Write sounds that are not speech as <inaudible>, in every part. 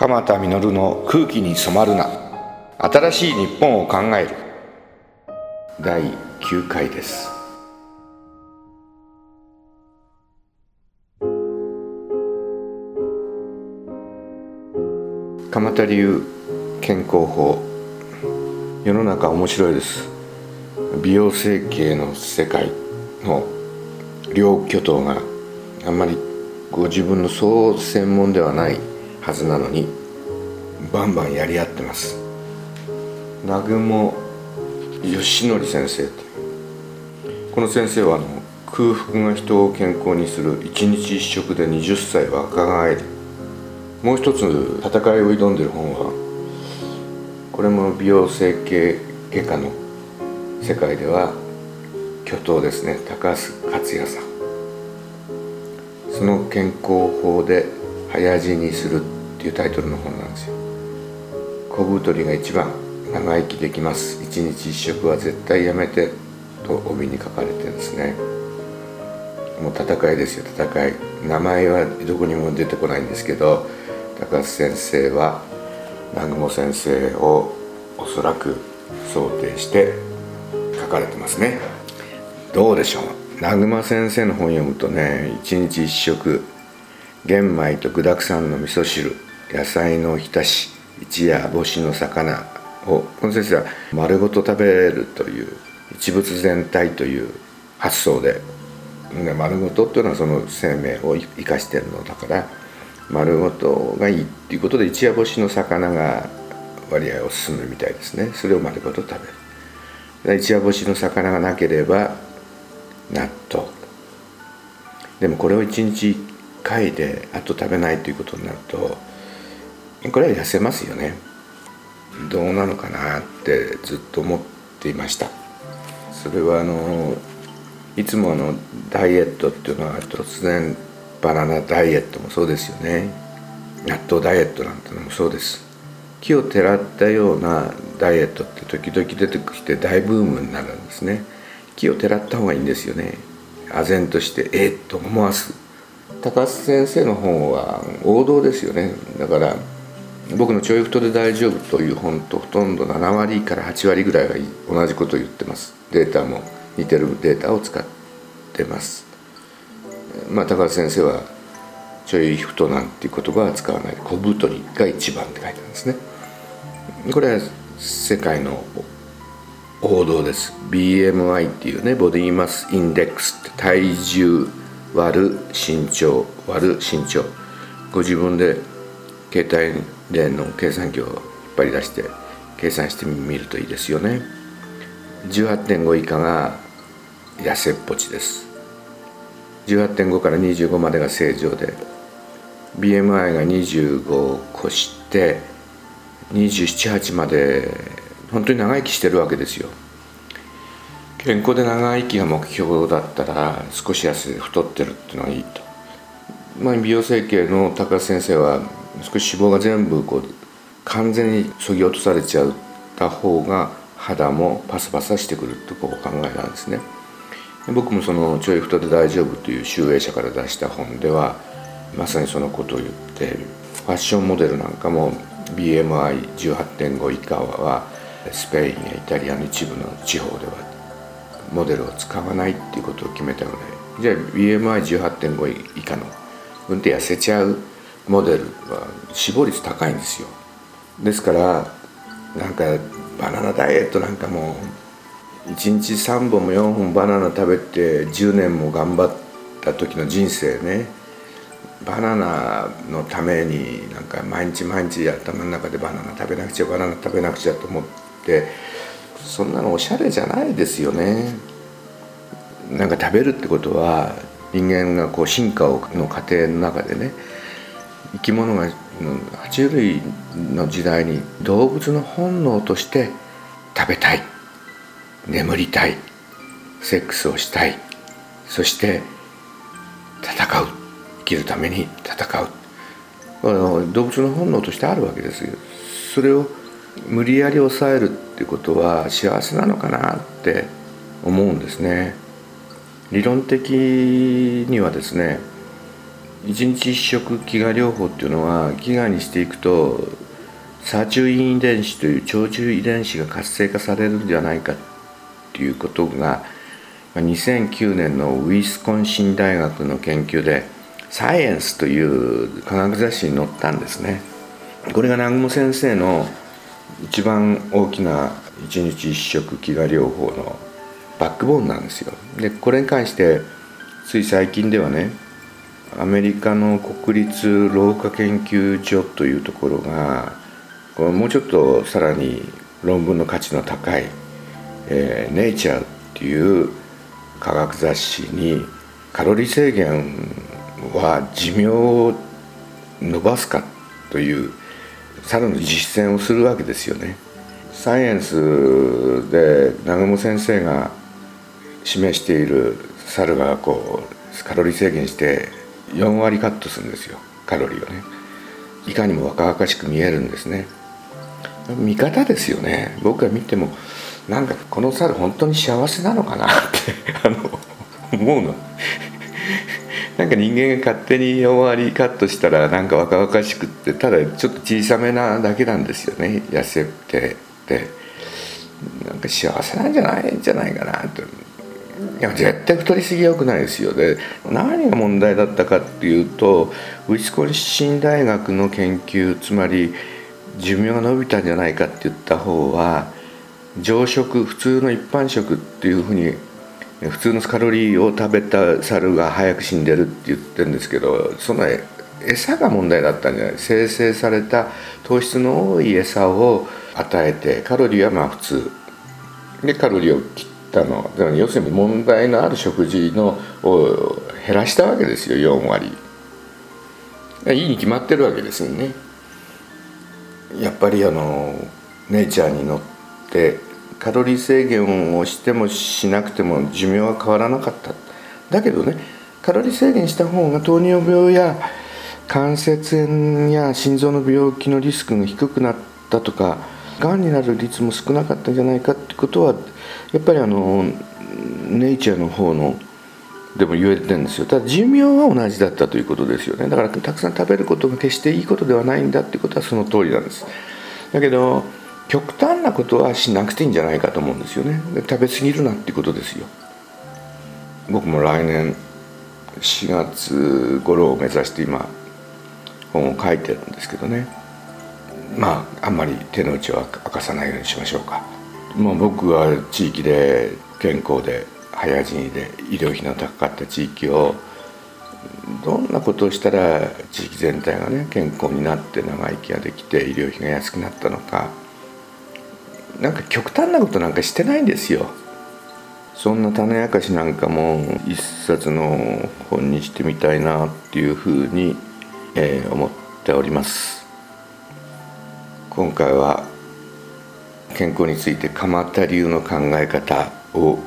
鎌田実の空気に染まるな。新しい日本を考える。第9回です。鎌田流健康法。世の中面白いです。美容整形の世界の両巨頭があんまりご自分の総専門ではないはずなのにバンバンやり合ってます。南雲義則先生という。この先生はあの空腹が人を健康にする一日一食で20歳若返るもう一つ戦いを挑んでる本はこれも美容整形外科の世界では巨頭ですね。高須克也さん。その健康法で早死にするっていうタイトルの本なんですよ。小太りが一番長生きできます。一日一食は絶対やめてと帯に書かれてるんですね。もう戦いですよ戦い。名前はどこにも出てこないんですけど高須先生は南雲先生をおそらく想定して書かれてますね。どうでしょう？南雲先生の本読むとね一日一食玄米と具だくさんの味噌汁野菜のおひたし一夜干しの魚をこの先生は丸ごと食べるという一物全体という発想で丸ごとっていうのはその生命を生かしてるのだから丸ごとがいいっていうことで一夜干しの魚が割合を進むみたいですね。それを丸ごと食べる。一夜干しの魚がなければ納豆。でもこれを一日1回であと食べないということになるとこれは痩せますよね。どうなのかなってずっと思っていました。それはあのいつものダイエットっていうのは突然バナナダイエットもそうですよね。納豆ダイエットなんてのもそうです。木をてらったようなダイエットって時々出てきて大ブームになるんですね。木をてらった方がいいんですよね。唖然としてえっと思わす。高須先生の本は王道ですよね。だから僕の「ちょい太で大丈夫」という本とほとんど7割から8割ぐらいが同じことを言ってます。データも似てるデータを使ってます。まあ高橋先生は「ちょい太」なんていう言葉は使わない。小太りが一番って書いてあるんですね。これは世界の王道です。BMI っていうねボディマスインデックスって体重割る身長割る身長。ご自分で携帯での計算機を引っ張り出して計算してみるといいですよね。18.5以下が痩せっぽちです。18.5から25までが正常で BMI が25を越して278まで本当に長生きしてるわけですよ。健康で長生きが目標だったら少し痩せ太ってるっていうのがいいと、まあ、美容整形の高橋先生は少し脂肪が全部こう完全にそぎ落とされちゃった方が肌もパサパサしてくるとこう考えなんですね。僕もその「ちょい太で大丈夫」という集英社から出した本ではまさにそのことを言ってファッションモデルなんかも BMI18.5 以下はスペインやイタリアの一部の地方ではモデルを使わないっていうことを決めたのでじゃあ BMI18.5 以下の運転痩せちゃうモデルは死亡率高いんですよ。ですからなんかバナナダイエットなんかも1日3本も4本バナナ食べて10年も頑張った時の人生ね。バナナのためになんか毎日毎日頭の中でバナナ食べなくちゃバナナ食べなくちゃと思ってそんなのおしゃれじゃないですよね。なんか食べるってことは人間がこう進化をの過程の中でね生き物が爬虫類の時代に動物の本能として食べたい眠りたいセックスをしたいそして戦う生きるために戦う。動物の本能としてあるわけですよ。それを無理やり抑えるってことは幸せなのかなって思うんですね。理論的にはですね一日一食飢餓療法っていうのは飢餓にしていくとサーチュイン遺伝子という長寿遺伝子が活性化されるんじゃないかっていうことが2009年のウィスコンシン大学の研究で「サイエンス」という科学雑誌に載ったんですね。これが南雲先生の一番大きな一日一食飢餓療法のバックボーンなんですよ。でこれに関してつい最近ではねアメリカの国立老化研究所というところがもうちょっとさらに論文の価値の高い「えー、ネイチャー」っていう科学雑誌にカロリー制限は寿命を伸ばすかというさらの実践をするわけですよね。サイエンスで南雲先生が示している猿がこうカロリー制限して4割カットするんですよ。カロリーをね。いかにも若々しく見えるんですね。見方ですよね。僕が見てもなんかこの猿本当に幸せなのかなって <laughs> あの思うの。なんか人間が勝手に4割カットしたらなんか若々しくってただちょっと小さめなだけなんですよね。痩せてって。なんか幸せなんじゃないんじゃないかなといや絶対太りすぎはよくないですよ。で何が問題だったかっていうとウィスコンシン大学の研究つまり寿命が伸びたんじゃないかって言った方は常食普通の一般食っていうふうに普通のカロリーを食べた猿が早く死んでるって言ってるんですけどその餌が問題だったんじゃない？生成された糖質の多い餌を与えてカロリーはまあ普通。でカロリーを切ってたの。要するに問題のある食事のを減らしたわけですよ4割。いいに決まってるわけですよね。やっぱりあのネイチャーに乗ってカロリー制限をしてもしなくても寿命は変わらなかった。だけどねカロリー制限した方が糖尿病や関節炎や心臓の病気のリスクが低くなったとかがんになる率も少なかったんじゃないかってことはやっぱりあのネイチャーの方のでも言えてるんですよ。ただ寿命は同じだったということですよね。だからたくさん食べることが決していいことではないんだっていうことはその通りなんです。だけど極端なことはしなくていいんじゃないかと思うんですよね。食べ過ぎるなっていうことですよ。僕も来年4月頃を目指して今本を書いてるんですけどね。まああんまり手の内は明かさないようにしましょうか。もう僕は地域で健康で早死にで医療費の高かった地域をどんなことをしたら地域全体がね健康になって長生きができて医療費が安くなったのかなんか極端なことなんかしてないんですよ。そんな種明かしなんかも一冊の本にしてみたいなっていうふうに、えー、思っております。今回は健康について鎌田流の考え方を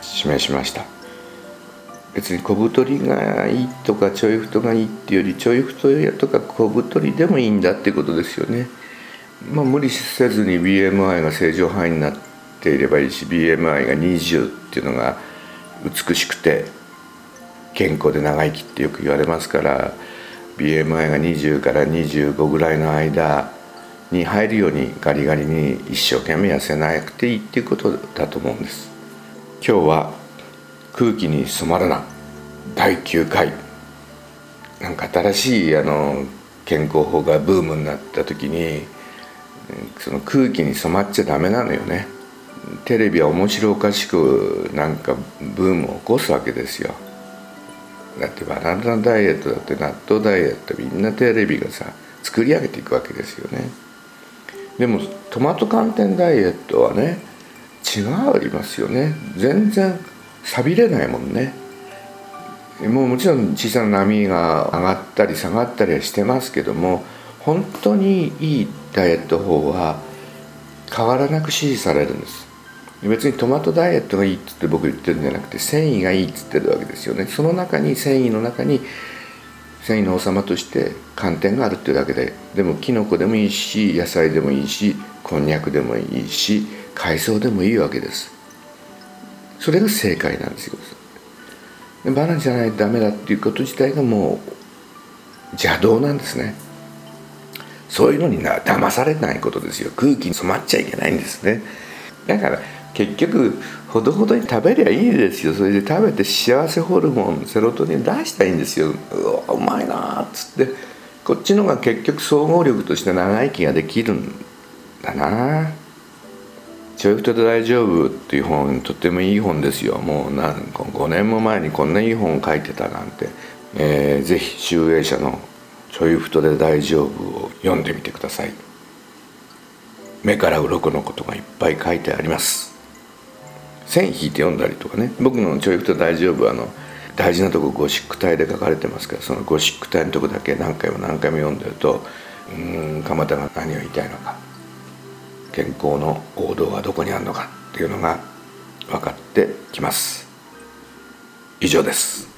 示しました。別に小太りがいいとかちょい太がいいっていうよりちょい太やとか小太りでもいいんだってことですよね。まあ無理せずに BMI が正常範囲になっていればいいし BMI が20っていうのが美しくて健康で長生きってよく言われますから BMI が20から25ぐらいの間に入るようにガリガリに一生懸命痩せなくていいっていうことだと思うんです。今日は空気に染まらな第9回。なんか新しいあの健康法がブームになった時にその空気に染まっちゃダメなのよね。テレビは面白おかしくなんかブームを起こすわけですよ。だってバナナダイエットだって納豆ダイエットみんなテレビがさ作り上げていくわけですよね。でもトマト寒天ダイエットはね違いますよね。全然錆びれないもんね。もうもちろん小さな波が上がったり下がったりはしてますけども本当にいいダイエット法は変わらなく支持されるんです。別にトマトダイエットがいいっつって僕言ってるんじゃなくて繊維がいいっつってるわけですよね。その中に繊維の中に繊維の王様として寒天があるっていうだけででもキノコでもいいし野菜でもいいしこんにゃくでもいいし海藻でもいいわけです。それが正解なんですよ。でバナナじゃないとダメだっていうこと自体がもう邪道なんですね。そういうのにな騙されないことですよ。空気に染まっちゃいけないんですね。だから結局ほどほどに食べりゃいいですよ。それで食べて幸せホルモンセロトニン出したいんですよ。うわうまいなっつって。こっちのが結局総合力として長生きができるんだな。ちょい太で大丈夫っていう本とってもいい本ですよ。もう何5年も前にこんないい本を書いてたなんて、えー、ぜひ集英社のちょい太で大丈夫を読んでみてください。目から鱗のことがいっぱい書いてあります。線引いて読んだりとかね。僕の教育と大丈夫あの大事なとこゴシック体で書かれてますからそのゴシック体のとこだけ何回も何回も読んでるとうん蒲田が何を言いたいのか健康の王道はどこにあるのかっていうのが分かってきます。以上です。